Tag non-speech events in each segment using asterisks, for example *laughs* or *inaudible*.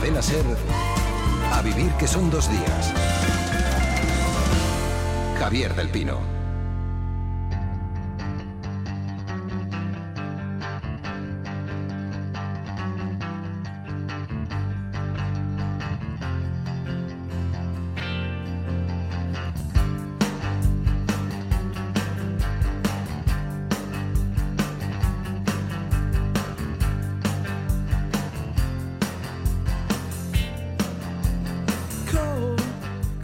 Cadena Ser, a vivir que son dos días. Javier del Pino.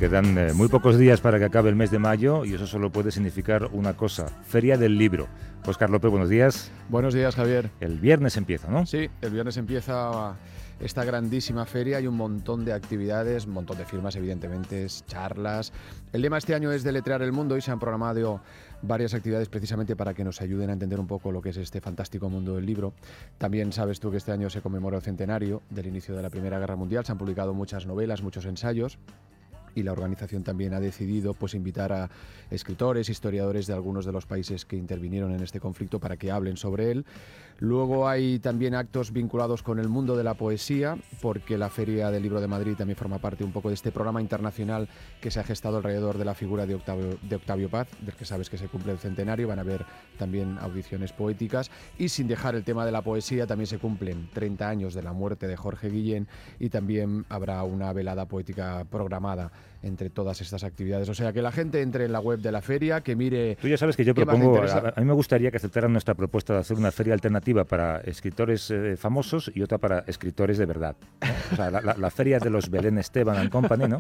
Quedan eh, muy pocos días para que acabe el mes de mayo y eso solo puede significar una cosa, Feria del Libro. Oscar López, buenos días. Buenos días, Javier. El viernes empieza, ¿no? Sí, el viernes empieza esta grandísima feria. Hay un montón de actividades, un montón de firmas, evidentemente, charlas. El lema este año es deletrear el mundo y se han programado varias actividades precisamente para que nos ayuden a entender un poco lo que es este fantástico mundo del libro. También sabes tú que este año se conmemora el centenario del inicio de la Primera Guerra Mundial. Se han publicado muchas novelas, muchos ensayos y la organización también ha decidido pues invitar a escritores, historiadores de algunos de los países que intervinieron en este conflicto para que hablen sobre él. Luego hay también actos vinculados con el mundo de la poesía, porque la Feria del Libro de Madrid también forma parte un poco de este programa internacional que se ha gestado alrededor de la figura de Octavio, de Octavio Paz, del que sabes que se cumple el centenario, van a haber también audiciones poéticas y sin dejar el tema de la poesía también se cumplen 30 años de la muerte de Jorge Guillén y también habrá una velada poética programada entre todas estas actividades. O sea, que la gente entre en la web de la feria, que mire... Tú ya sabes que yo propongo, a, mí me gustaría que aceptaran nuestra propuesta de hacer una feria alternativa para escritores eh, famosos y otra para escritores de verdad. O sea, la, feria de los Belén Esteban and Company, ¿no?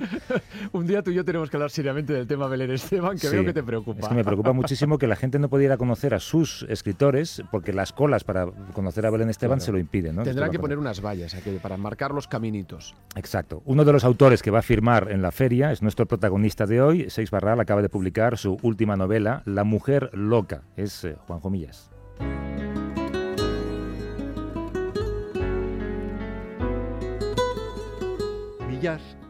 Un día tú y yo tenemos que hablar seriamente del tema Belén Esteban, que veo que te preocupa. Es que me preocupa muchísimo que la gente no pudiera conocer a sus escritores porque las colas para conocer a Belén Esteban se lo impiden, ¿no? Tendrán que poner unas vallas aquí para marcar los caminitos. Exacto. Uno de los autores que va a firmar en la feria es nuestro protagonista de hoy. Seix Barral acaba de publicar su última novela, La mujer loca. Es eh, Juanjo Millas.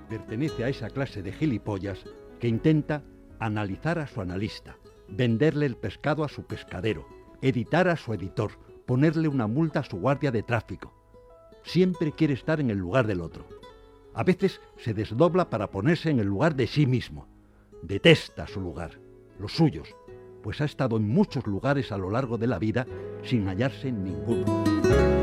Pertenece a esa clase de gilipollas que intenta analizar a su analista, venderle el pescado a su pescadero, editar a su editor, ponerle una multa a su guardia de tráfico. Siempre quiere estar en el lugar del otro. A veces se desdobla para ponerse en el lugar de sí mismo. Detesta su lugar, los suyos, pues ha estado en muchos lugares a lo largo de la vida sin hallarse en ninguno.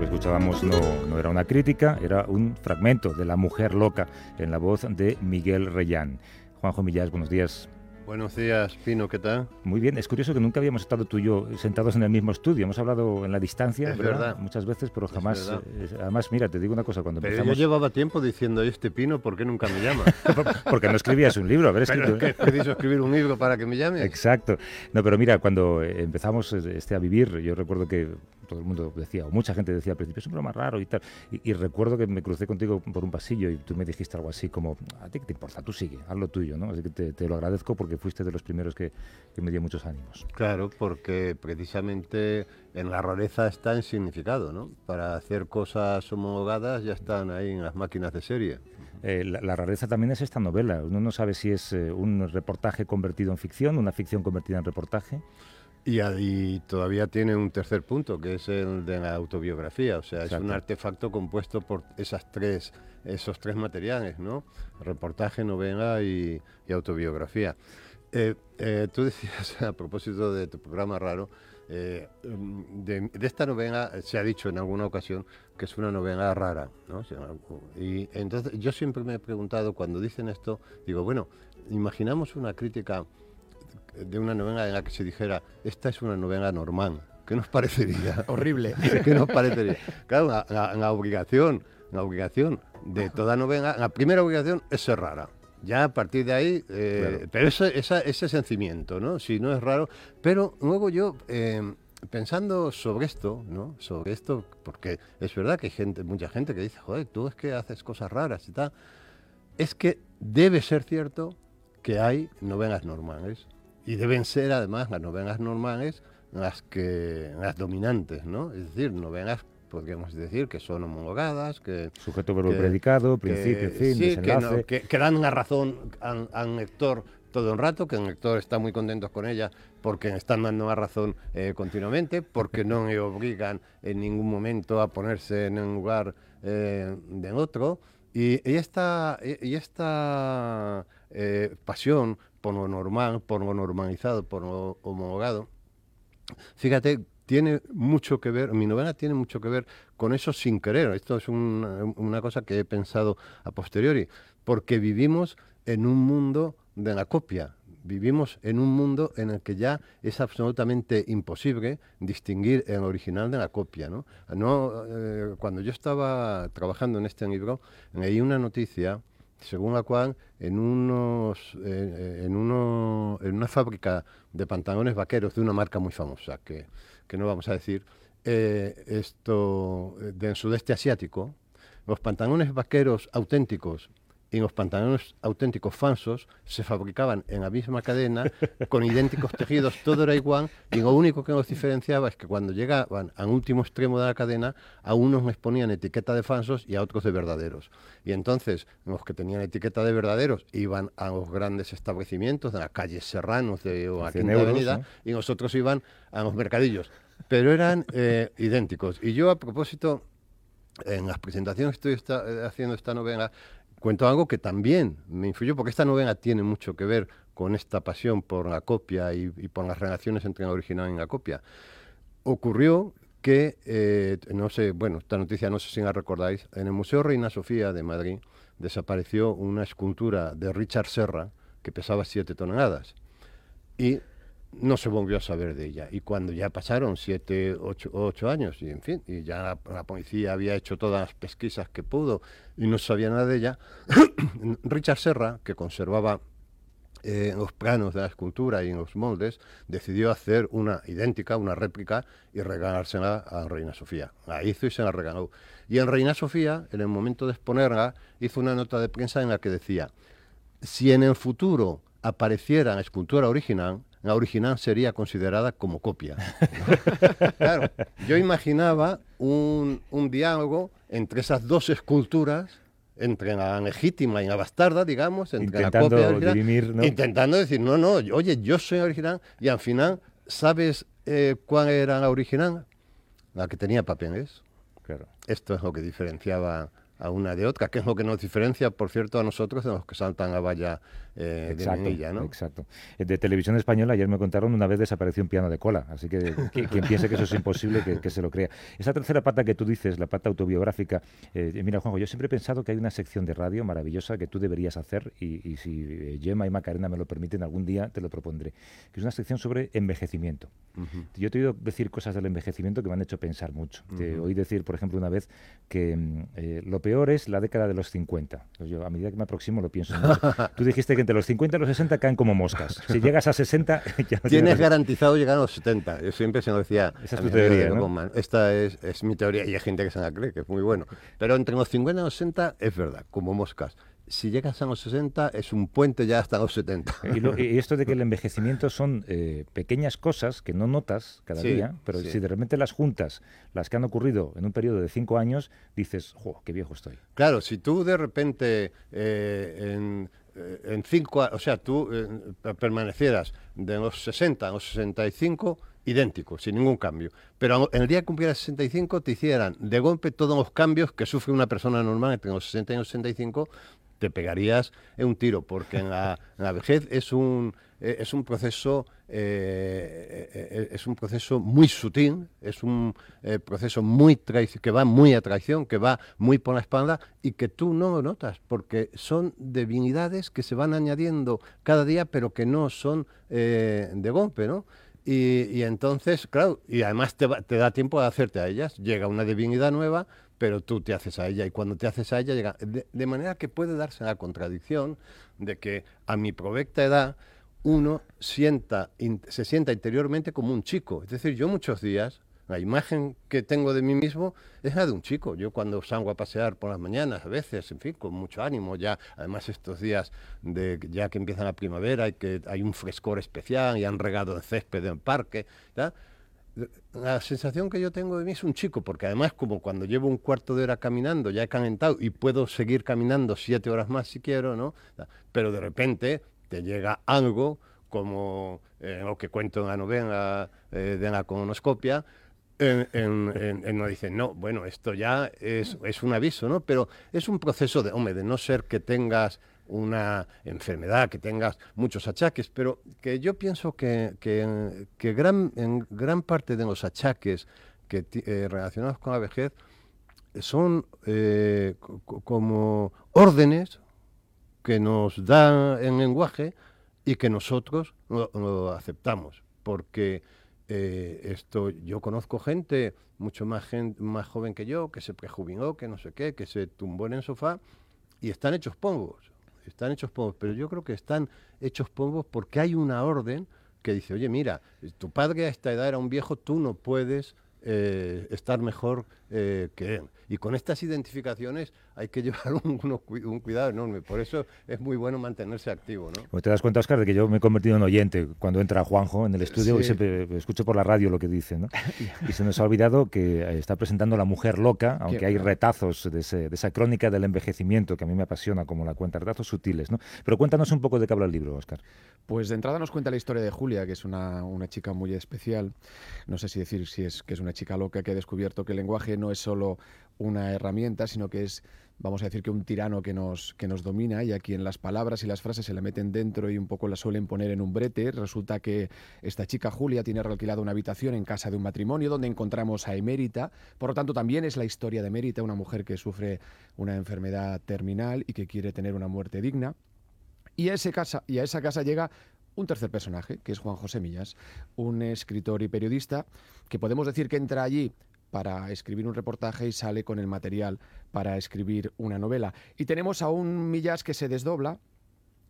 Que escuchábamos no, no, era una crítica, era un fragmento de La Mujer Loca en la voz de Miguel Reyán. Juanjo Millás, buenos días. Buenos días, Pino, ¿qué tal? Muy bien, es curioso que nunca habíamos estado tú y yo sentados en el mismo estudio, hemos hablado en la distancia, ¿verdad? Muchas veces, pero jamás, eh, además, mira, te digo una cosa, cuando pero yo llevaba tiempo diciendo, este Pino, ¿por qué nunca me llama? *laughs* Porque no escribías un libro, a ver, escrito... Pero es que preciso escribir un libro para que me llame. Exacto. No, pero mira, cuando empezamos este a vivir, yo recuerdo que todo el mundo decía, o mucha gente decía al principio, es un programa raro y tal, y, recuerdo que me crucé contigo por un pasillo y tú me dijiste algo así como, a ti qué te importa, tú sigue, haz lo tuyo, ¿no? Así que te, te lo agradezco porque fuiste de los primeros que, me dio muchos ánimos. Claro, porque precisamente en la rareza está en significado, ¿no? Para hacer cosas homologadas ya están ahí en las máquinas de serie. Eh, la, rareza también es esta novela. Uno no sabe si es eh, un reportaje convertido en ficción, una ficción convertida en reportaje. Y, todavía tiene un tercer punto, que es el de la autobiografía. O sea, es un artefacto compuesto por esas tres, esos tres materiales, ¿no? Reportaje, novela y autobiografía. Eh, eh, tú decías, *laughs* a propósito de tu programa raro, eh, de, esta novela se ha dicho en alguna ocasión que es una novela rara, ¿no? Y entonces yo siempre me he preguntado, cuando dicen esto, digo, bueno, imaginamos una crítica de una novela en la que se dijera, esta es una novela normal, ¿qué nos parecería? *laughs* Horrible. *laughs* ¿Qué nos parecería? Claro, la, obligación, la obligación de toda novela, la primera obligación es ser rara. Ya a partir de ahí, eh, pero ese, ese sentimiento, ¿no? Si no es raro. Pero luego yo, em, pensando sobre esto, ¿no? Sobre esto, porque es verdad que hay gente, mucha gente que dice, joder, tú es que haces cosas raras y tal. Es que debe ser cierto que hay novenas normales. Y deben ser además las novenas normales las que las dominantes, ¿no? Es decir, novenas podríamos decir, que son homologadas, que... Sujeto, verbo, predicado, principio, fin, sí, Que, dan una razón al, lector todo el rato, que el lector está muy contentos con ella porque están dando la razón eh, continuamente, porque no me obligan en ningún momento a ponerse en un lugar eh, de otro. Y, esta, y esta eh, pasión por lo normal, por lo normalizado, por lo homologado, fíjate, tiene mucho que ver, mi novela tiene mucho que ver con eso sin querer. Esto es una cosa que he pensado a posteriori, porque vivimos en un mundo de la copia. Vivimos en un mundo en el que ya es absolutamente imposible distinguir el original de la copia. ¿no? Eh, cuando yo estaba trabajando en este libro, leí una noticia según la cual en, unos, eh, en, uno, en una fábrica de pantalones vaqueros de una marca muy famosa, que, que no vamos a decir, eh, esto del sudeste asiático, los pantalones vaqueros auténticos y los pantalones auténticos falsos se fabricaban en la misma cadena con idénticos tejidos, todo era igual y lo único que los diferenciaba es que cuando llegaban al último extremo de la cadena a unos les ponían etiqueta de falsos y a otros de verdaderos. Y entonces los que tenían etiqueta de verdaderos iban a los grandes establecimientos de la calle Serranos de, o a Quinta Avenida y los otros iban a los mercadillos. Pero eran eh, idénticos. Y yo a propósito en las presentaciones que estoy eh, haciendo esta novela, cuento algo que también me influyó, porque esta novela tiene mucho que ver con esta pasión por la copia y, por las relaciones entre el original y la copia. Ocurrió que, eh, no sé, bueno, esta noticia no sé si la recordáis, en el Museo Reina Sofía de Madrid desapareció una escultura de Richard Serra que pesaba 7 toneladas. Y no se volvió a saber de ella. Y cuando ya pasaron siete, ocho, ocho años, y en fin, y ya la, policía había hecho todas las pesquisas que pudo y no sabía nada de ella, *coughs* Richard Serra, que conservaba eh, los planos de la escultura y en los moldes, decidió hacer una idéntica, una réplica, y regalársela a Reina Sofía. La hizo y se la regaló. Y en Reina Sofía, en el momento de exponerla, hizo una nota de prensa en la que decía, si en el futuro apareciera la escultura original, la original sería considerada como copia. *laughs* claro, yo imaginaba un, diálogo entre esas dos esculturas, entre la legítima y la bastarda, digamos, entre la copia original, intentando decir, no, no, oye, yo soy original, y al final, ¿sabes eh, cuál era la original? La que tenía papeles. Claro. Esto es lo que diferenciaba a una de otra, que es lo que nos diferencia, por cierto, a nosotros de los que saltan a valla eh, exacto, de ¿no? Exacto. Eh, de televisión española ayer me contaron una vez desapareció un piano de cola, así que *laughs* quien piense que eso es imposible, que, se lo crea. Esa tercera pata que tú dices, la pata autobiográfica, eh, mira Juanjo, yo siempre he pensado que hay una sección de radio maravillosa que tú deberías hacer y, si Gemma y Macarena me lo permiten algún día te lo propondré, que es una sección sobre envejecimiento. Yo te he oído decir cosas del envejecimiento que me han hecho pensar mucho. Te oí decir, por ejemplo, una vez que mm, lo peor es la década de los 50. Pues yo a medida que me aproximo lo pienso. *laughs* Tú dijiste que entre los 50 y los 60 caen como moscas. Si llegas a 60, *laughs* ya no tienes garantizado llegar a los 70. Yo siempre se lo decía. Esa es tu teoría. ¿no? Esta es, es, mi teoría y hay gente que se la cree, que es muy bueno. Pero entre los 50 y los 60 es verdad, como moscas si llegas a los 60 es un puente ya hasta los 70. Y, esto de que el *laughs* envejecimiento son eh, pequeñas cosas que no notas cada día, pero si de repente las juntas, las que han ocurrido en un periodo de cinco años, dices, ¡jo, qué viejo estoy! Claro, si tú de repente eh, en, eh, en cinco, o sea, tú permanecieras de los 60 a los 65 idéntico, sin ningún cambio. Pero en el día que cumplieras 65 te hicieran de golpe todos los cambios que sufre una persona normal entre los 60 y los 65 te pegarías un tiro, porque *laughs* en la, vejez es un, eh, es un proceso eh, eh, es un proceso muy sutil, es un proceso muy que va muy a traición, que va muy por la espalda y que tú no notas, porque son divinidades que se van añadiendo cada día, pero que no son de golpe, ¿no? Y, entonces, claro, y además te, te da tiempo de hacerte a ellas. Llega una divinidad nueva, pero tú te haces a ella y cuando te haces a ella llega. De, manera que puede darse la contradicción de que a mi provecta edad uno sienta, se sienta interiormente como un chico. Es decir, yo muchos días, la imagen que tengo de mí mismo es la de un chico. Yo cuando salgo a pasear por las mañanas, a veces, en fin, con mucho ánimo, ya, además estos días de ya que empieza la primavera y que hay un frescor especial y han regado el césped en parque, ¿ya? La sensación que yo tengo de mí es un chico, porque además como cuando llevo un cuarto de hora caminando ya he calentado y puedo seguir caminando siete horas más si quiero, ¿no? Pero de repente te llega algo como eh, lo que cuento en la novela eh, de la colonoscopia, en, nos dicen, no, bueno, esto ya es, es, un aviso, ¿no? Pero es un proceso de, hombre, de no ser que tengas una enfermedad, que tengas muchos achaques, pero que yo pienso que, que, gran, en gran parte de los achaques que, eh, relacionados con la vejez son eh, como órdenes que nos da el lenguaje y que nosotros lo, aceptamos, porque eh, esto yo conozco gente mucho más, más joven que yo, que se prejubiló, que no sé qué, que se tumbó en el sofá y están hechos pongos, están hechos pongos, pero yo creo que están hechos pongos porque hay una orden que dice, oye, mira, tu padre a esta edad era un viejo, tú no puedes eh, estar mejor eh, que él. Y con estas identificaciones hay que llevar *laughs* un, cuidado enorme. Por eso es muy bueno mantenerse activo. ¿no? Pues te das cuenta, Oscar, de que yo me he convertido en oyente cuando entra Juanjo en el estudio y siempre escucho por la radio lo que dice. ¿no? *laughs* y se nos ha olvidado que está presentando La Mujer Loca, aunque hay retazos de, esa crónica del envejecimiento que a mí me apasiona, como la cuenta, retazos sutiles. ¿no? Pero cuéntanos un poco de qué habla el libro, Oscar. Pues de entrada nos cuenta la historia de Julia, que es una, una chica muy especial. No sé si decir si es que es una chica loca que ha descubierto que el lenguaje no es solo una herramienta, sino que es, vamos a decir, que un tirano que nos, que nos domina y a quien las palabras y las frases se le meten dentro y un poco la suelen poner en un brete. Resulta que esta chica Julia tiene realquilada una habitación en casa de un matrimonio donde encontramos a Emérita. Por lo tanto, también es la historia de Emérita, una mujer que sufre una enfermedad terminal y que quiere tener una muerte digna. Y a, ese casa, y a esa casa llega un tercer personaje, que es Juan José Millas, un escritor y periodista que podemos decir que entra allí para escribir un reportaje y sale con el material para escribir una novela. Y tenemos a un Millas que se desdobla,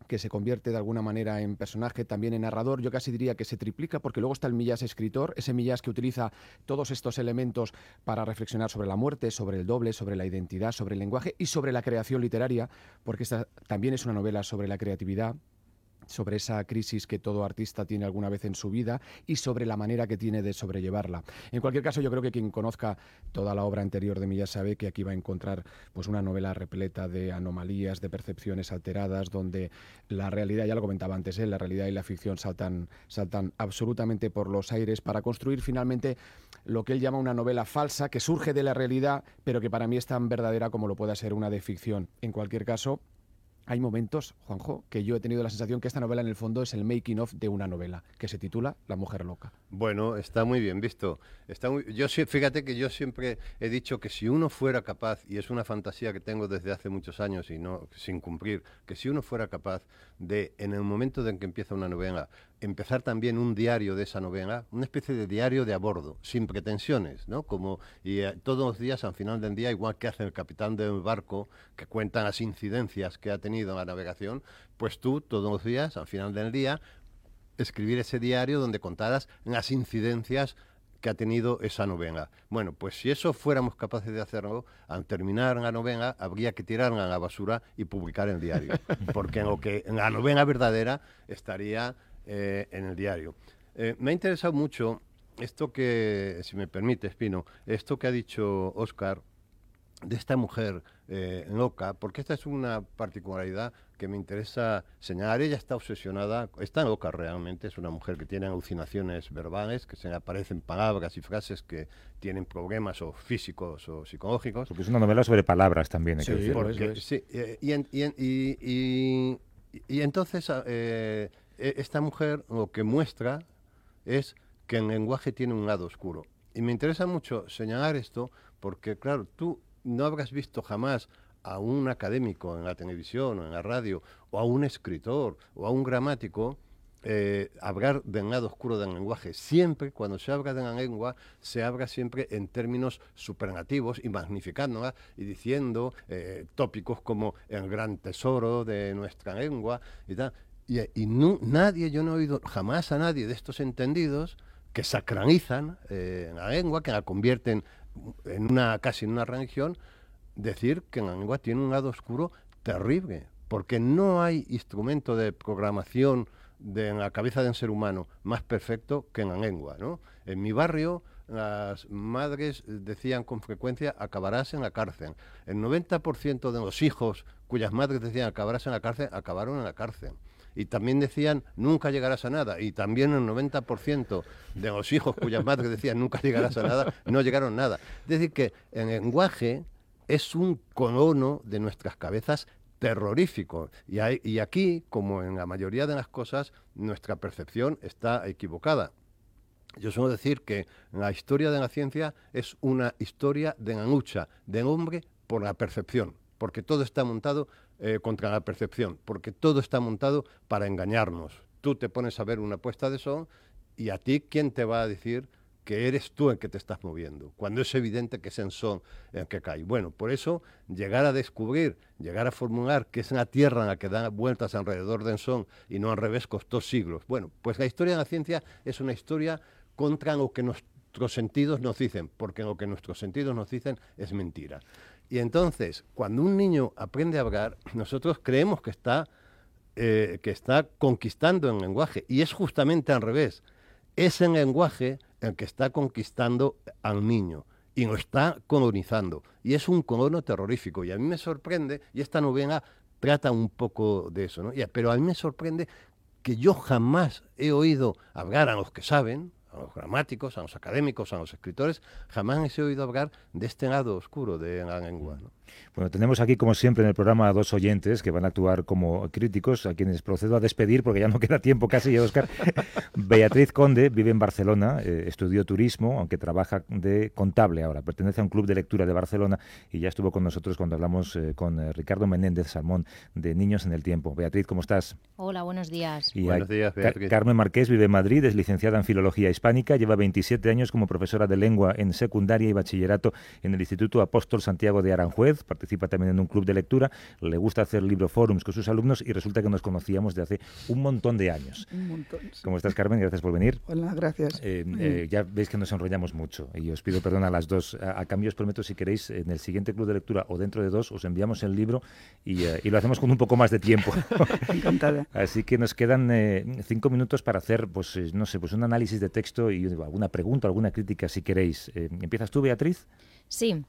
que se convierte de alguna manera en personaje, también en narrador, yo casi diría que se triplica, porque luego está el Millas escritor, ese Millas que utiliza todos estos elementos para reflexionar sobre la muerte, sobre el doble, sobre la identidad, sobre el lenguaje y sobre la creación literaria, porque esta también es una novela sobre la creatividad, sobre esa crisis que todo artista tiene alguna vez en su vida y sobre la manera que tiene de sobrellevarla. En cualquier caso, yo creo que quien conozca toda la obra anterior de ya sabe que aquí va a encontrar pues una novela repleta de anomalías, de percepciones alteradas, donde la realidad, ya lo comentaba antes, ¿eh? la realidad y la ficción saltan, saltan absolutamente por los aires para construir finalmente lo que él llama una novela falsa que surge de la realidad, pero que para mí es tan verdadera como lo pueda ser una de ficción. En cualquier caso, hay momentos, Juanjo, que yo he tenido la sensación que esta novela en el fondo es el making of de una novela que se titula La mujer loca. Bueno, está muy bien visto. Está muy, yo fíjate que yo siempre he dicho que si uno fuera capaz y es una fantasía que tengo desde hace muchos años y no sin cumplir, que si uno fuera capaz de en el momento en que empieza una novela empezar también un diario de esa novela, una especie de diario de a bordo, sin pretensiones, ¿no? Como y eh, todos los días al final del día, igual que hace el capitán del barco, que cuenta las incidencias que ha tenido en la navegación, pues tú todos los días al final del día escribir ese diario donde contaras las incidencias que ha tenido esa novena. Bueno, pues si eso fuéramos capaces de hacerlo, al terminar la novena habría que tirarla a la basura y publicar el diario, *laughs* porque en lo que en la novena verdadera estaría eh, en el diario. Eh, me ha interesado mucho esto que, si me permite, Espino, esto que ha dicho Oscar de esta mujer eh, loca, porque esta es una particularidad que me interesa señalar. Ella está obsesionada, está loca realmente, es una mujer que tiene alucinaciones verbales, que se le aparecen palabras y frases que tienen problemas o físicos o psicológicos. Porque es una novela sobre palabras también, sí, sí, y, y, y, entonces esta mujer lo que muestra es que el lenguaje tiene un lado oscuro. Y me interesa mucho señalar esto porque, claro, tú no habrás visto jamás a un académico en la televisión o en la radio, o a un escritor o a un gramático, eh, hablar del lado oscuro del lenguaje. Siempre, cuando se habla de la lengua, se habla siempre en términos superlativos y magnificándola y diciendo eh, tópicos como el gran tesoro de nuestra lengua y tal. Y, nadie, yo no he oído jamás a nadie de estos entendidos que sacralizan eh, la lengua, que la convierten en una casi en una religión, decir que la lengua tiene un lado oscuro terrible, porque no hay instrumento de programación de, en la cabeza de un ser humano más perfecto que en la lengua. ¿no? En mi barrio las madres decían con frecuencia acabarás en la cárcel. El 90% de los hijos cuyas madres decían acabarás en la cárcel acabaron en la cárcel. Y también decían, nunca llegarás a nada. Y también el 90% de los hijos cuyas madres decían, nunca llegarás a nada, no llegaron a nada. Es decir, que el lenguaje es un colono de nuestras cabezas terrorífico. Y, y aquí, como en la mayoría de las cosas, nuestra percepción está equivocada. Yo suelo decir que la historia de la ciencia es una historia de la lucha del hombre por la percepción, porque todo está montado eh, contra la percepción, porque todo está montado para engañarnos. Tú te pones a ver una puesta de sol y a ti, ¿quién te va a decir que eres tú el que te estás moviendo, cuando es evidente que es en son el que cae. Bueno, por eso llegar a descubrir, llegar a formular que es una tierra en la que da vueltas alrededor de son y no al revés costó siglos. Bueno, pues la historia de la ciencia es una historia contra lo que nuestros sentidos nos dicen, porque lo que nuestros sentidos nos dicen es mentira. Y entonces, cuando un niño aprende a hablar, nosotros creemos que está, eh, que está conquistando el lenguaje, y es justamente al revés. Es el lenguaje el que está conquistando al niño y lo está colonizando. Y es un colono terrorífico. Y a mí me sorprende, y esta novela trata un poco de eso, ¿no? pero a mí me sorprende que yo jamás he oído hablar a los que saben, a los gramáticos, a los académicos, a los escritores, jamás he oído hablar de este lado oscuro de la lengua. Bueno, tenemos aquí, como siempre, en el programa a dos oyentes que van a actuar como críticos, a quienes procedo a despedir porque ya no queda tiempo casi, Oscar. *laughs* Beatriz Conde vive en Barcelona, eh, estudió turismo, aunque trabaja de contable ahora. Pertenece a un club de lectura de Barcelona y ya estuvo con nosotros cuando hablamos eh, con eh, Ricardo Menéndez Salmón de Niños en el Tiempo. Beatriz, ¿cómo estás? Hola, buenos días. buenos días, Beatriz. Carmen Marqués vive en Madrid, es licenciada en Filología Hispánica, lleva 27 años como profesora de lengua en secundaria y bachillerato en el Instituto Apóstol Santiago de Aranjuez participa también en un club de lectura, le gusta hacer libroforums con sus alumnos y resulta que nos conocíamos de hace un montón de años. Un montón. ¿Cómo estás, Carmen? Gracias por venir. Hola, gracias. Eh, eh, ya veis que nos enrollamos mucho y os pido perdón a las dos. A, cambio os prometo, si queréis, en el siguiente club de lectura o dentro de dos, os enviamos el libro y, eh, lo hacemos con un poco más de tiempo. *laughs* Encantada. Así que nos quedan cinco minutos para hacer, pues no sé, pues un análisis de texto y alguna pregunta, alguna crítica, si queréis. ¿Empiezas tú, Beatriz? Sí.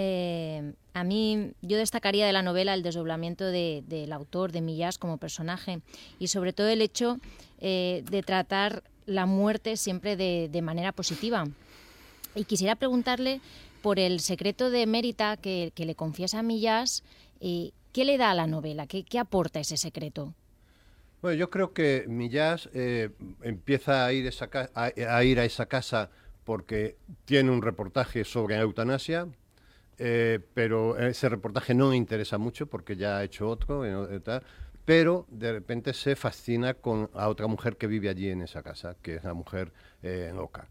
Eh, a mí yo destacaría de la novela el desdoblamiento del autor, de Millás como personaje, y sobre todo el hecho eh, de tratar la muerte siempre de, manera positiva. Y quisiera preguntarle por el secreto de Mérita que, le confiesa a Millás, eh, ¿qué le da a la novela? ¿Qué, aporta ese secreto? Bueno, yo creo que Millás empieza a ir, a ir a esa casa porque tiene un reportaje sobre eutanasia, eh, pero ese reportaje no me interesa mucho porque ya ha hecho otro, eh, pero de repente se fascina con a otra mujer que vive allí en esa casa, que es la mujer eh, loca.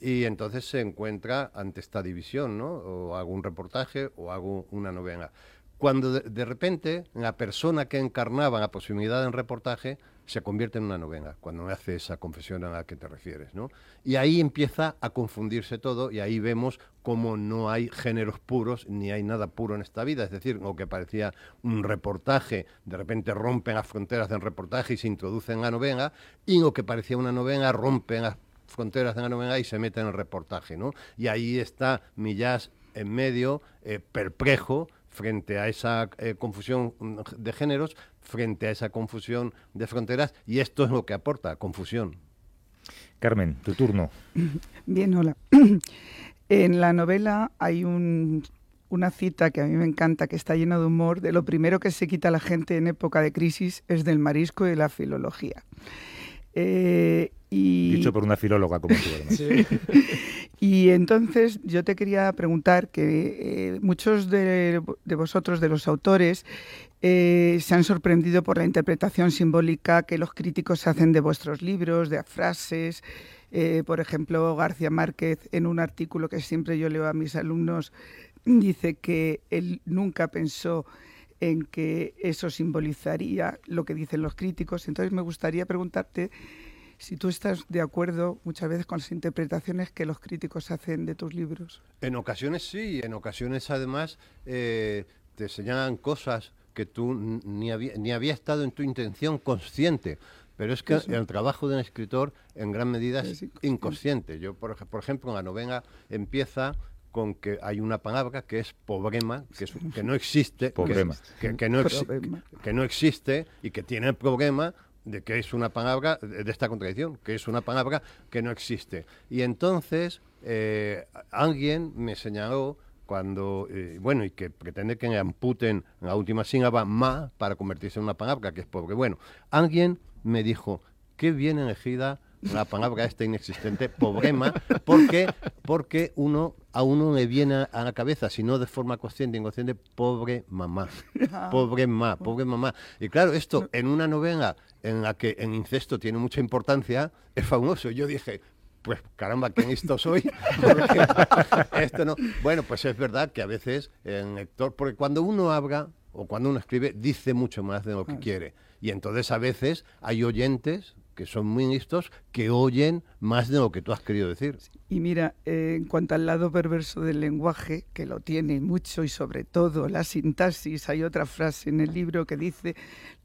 Y entonces se encuentra ante esta división, ¿no? O hago un reportaje o hago una novela. Cuando de, repente la persona que encarnaba la posibilidad en reportaje se convierte en una novena, cuando hace esa confesión a la que te refieres. ¿no? Y ahí empieza a confundirse todo y ahí vemos cómo no hay géneros puros ni hay nada puro en esta vida. Es decir, lo que parecía un reportaje, de repente rompen las fronteras del reportaje y se introduce en la novena, y lo que parecía una novena rompe las fronteras de la novena y se mete en el reportaje. ¿no? Y ahí está Millás en medio, eh, perplejo, frente a esa eh, confusión de géneros, frente a esa confusión de fronteras, y esto es lo que aporta, confusión. Carmen, tu turno. *clears throat* Bien, hola. *clears throat* En la novela hay una cita que a mí me encanta, que está llena de humor, de lo primero que se quita la gente en época de crisis es del marisco y la filología. Eh, Dicho por una filóloga como tú. *laughs* Sí. *laughs* y entonces yo te quería preguntar que eh, muchos de, vosotros, de los autores, eh, se han sorprendido por la interpretación simbólica que los críticos hacen de vuestros libros, de frases. Eh, por ejemplo, García Márquez, en un artículo que siempre yo leo a mis alumnos, dice que él nunca pensó en que eso simbolizaría lo que dicen los críticos. Entonces me gustaría preguntarte si tú estás de acuerdo muchas veces con las interpretaciones que los críticos hacen de tus libros. En ocasiones sí, en ocasiones además eh, te señalan cosas que tú ni había, ni había estado en tu intención consciente. Pero es que el trabajo de un escritor en gran medida es, inconsciente. Yo, por, ejemplo, en la novena empieza con que hay una palabra que es pobrema, que, que no existe, que, que, no que, no existe y que tiene el problema de que es una palabra, de esta contradicción, que es una palabra que no existe. Y entonces eh, alguien me señaló cuando, eh, bueno, y que pretende que amputen la última sílaba ma para convertirse en una palabra que es pobre. Bueno, alguien me dijo, qué bien elegida la palabra esta inexistente, pobrema, porque, porque uno, a uno le viene a la cabeza, si no de forma consciente, inconsciente, pobre mamá, pobre mamá, pobre mamá. Y claro, esto en una novela en la que el incesto tiene mucha importancia, es famoso. Yo dije, pues caramba, qué listo soy. *laughs* esto no. Bueno, pues es verdad que a veces el lector, porque cuando uno habla o cuando uno escribe, dice mucho más de lo que quiere. Y entonces a veces hay oyentes que son muy listos, que oyen más de lo que tú has querido decir. Y mira, eh, en cuanto al lado perverso del lenguaje, que lo tiene mucho y sobre todo la sintaxis, hay otra frase en el libro que dice,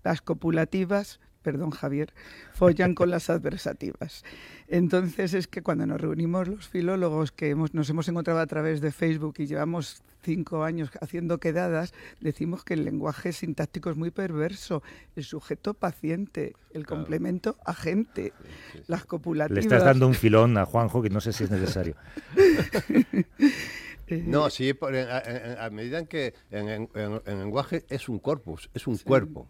las copulativas perdón Javier, follan con las adversativas. Entonces es que cuando nos reunimos los filólogos que hemos, nos hemos encontrado a través de Facebook y llevamos cinco años haciendo quedadas, decimos que el lenguaje sintáctico es muy perverso. El sujeto paciente, el complemento agente, las copulativas. Le estás dando un filón a Juanjo que no sé si es necesario. *laughs* No, sí, a, medida en que en, el lenguaje es un corpus, es un cuerpo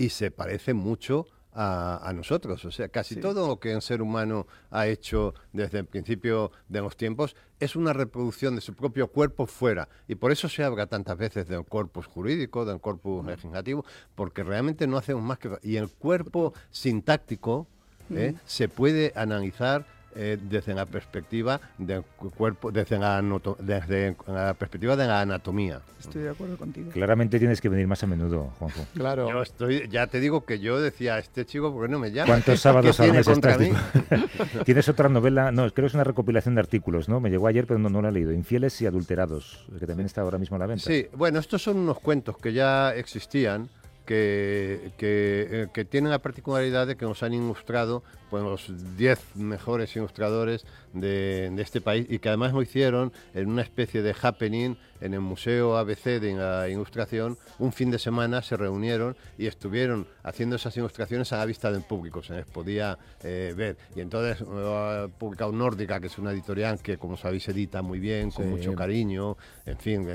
y se parece mucho a, nosotros. O sea, casi todo lo que un ser humano ha hecho desde el principio de los tiempos es una reproducción de su propio cuerpo fuera. Y por eso se habla tantas veces del corpus jurídico, del corpus legislativo, porque realmente no hacemos más que... Y el cuerpo sintáctico ¿eh? se puede analizar eh, desde la perspectiva del cuerpo, desde la, desde la perspectiva de la anatomía. Estoy de acuerdo contigo. Claramente tienes que venir más a menudo, Juanjo. Claro. Yo estoy, ya te digo que yo decía, este chico, ¿por qué no me llama? ¿Cuántos sábados al mes estás? *laughs* Tienes otra novela, no, creo que es una recopilación de artículos, ¿no? Me llegó ayer, pero no, no la he leído. Infieles y adulterados, que también está ahora mismo a la venta. Sí, bueno, estos son unos cuentos que ya existían. Que, eh, que, tienen la particularidad de que nos han ilustrado pues, los 10 mejores ilustradores de, este país y que además lo hicieron en una especie de happening en el Museo ABC de la Ilustración. Un fin de semana se reunieron y estuvieron haciendo esas ilustraciones a la vista del público, se les podía eh, ver. Y entonces ha publicado Nórdica, que es una editorial que, como sabéis, edita muy bien, con mucho cariño, en fin,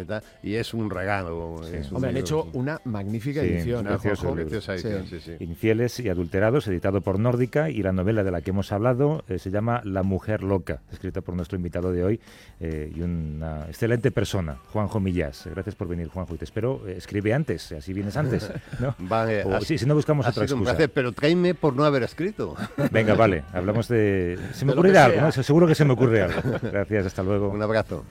y es un regalo. Hombre, han hecho una magnífica edición. ¿eh, Infieles y adulterados, editado por Nórdica, y la novela de la que hemos hablado eh, se llama La mujer loca, escrita por nuestro invitado de hoy eh, y una excelente persona, Juanjo Millás. Gracias por venir, Juanjo, y te espero, eh, escribe antes, así vienes antes. *laughs* ¿no? Vale, si no buscamos otra excusa. pero tráeme por no haber escrito. Venga, vale, hablamos de... *laughs* Se me ocurrirá algo, seguro que se me ocurre algo. Gracias, hasta luego. Un abrazo.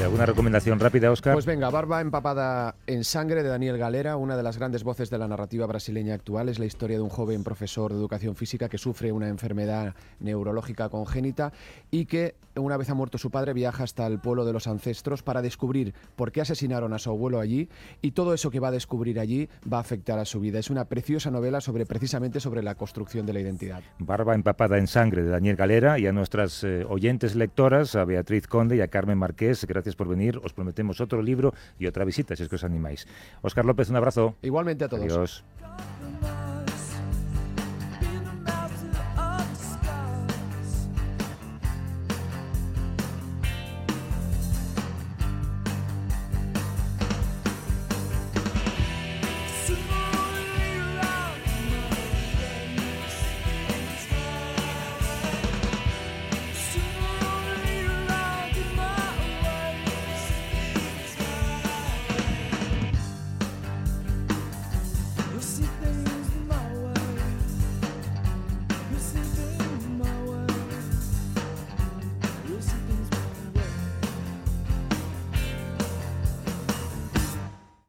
¿Alguna recomendación rápida, Oscar? Pues venga, Barba empapada en sangre de Daniel Galera, una de las grandes voces de la narrativa brasileña actual. Es la historia de un joven profesor de educación física que sufre una enfermedad neurológica congénita y que, una vez ha muerto su padre, viaja hasta el pueblo de los ancestros para descubrir por qué asesinaron a su abuelo allí y todo eso que va a descubrir allí va a afectar a su vida. Es una preciosa novela sobre precisamente sobre la construcción de la identidad. Barba empapada en sangre de Daniel Galera y a nuestras eh, oyentes lectoras, a Beatriz Conde y a Carmen Marqués, gracias por venir. Os prometemos otro libro y otra visita, si es que os animáis. Oscar López, un abrazo. Igualmente a todos. Adiós.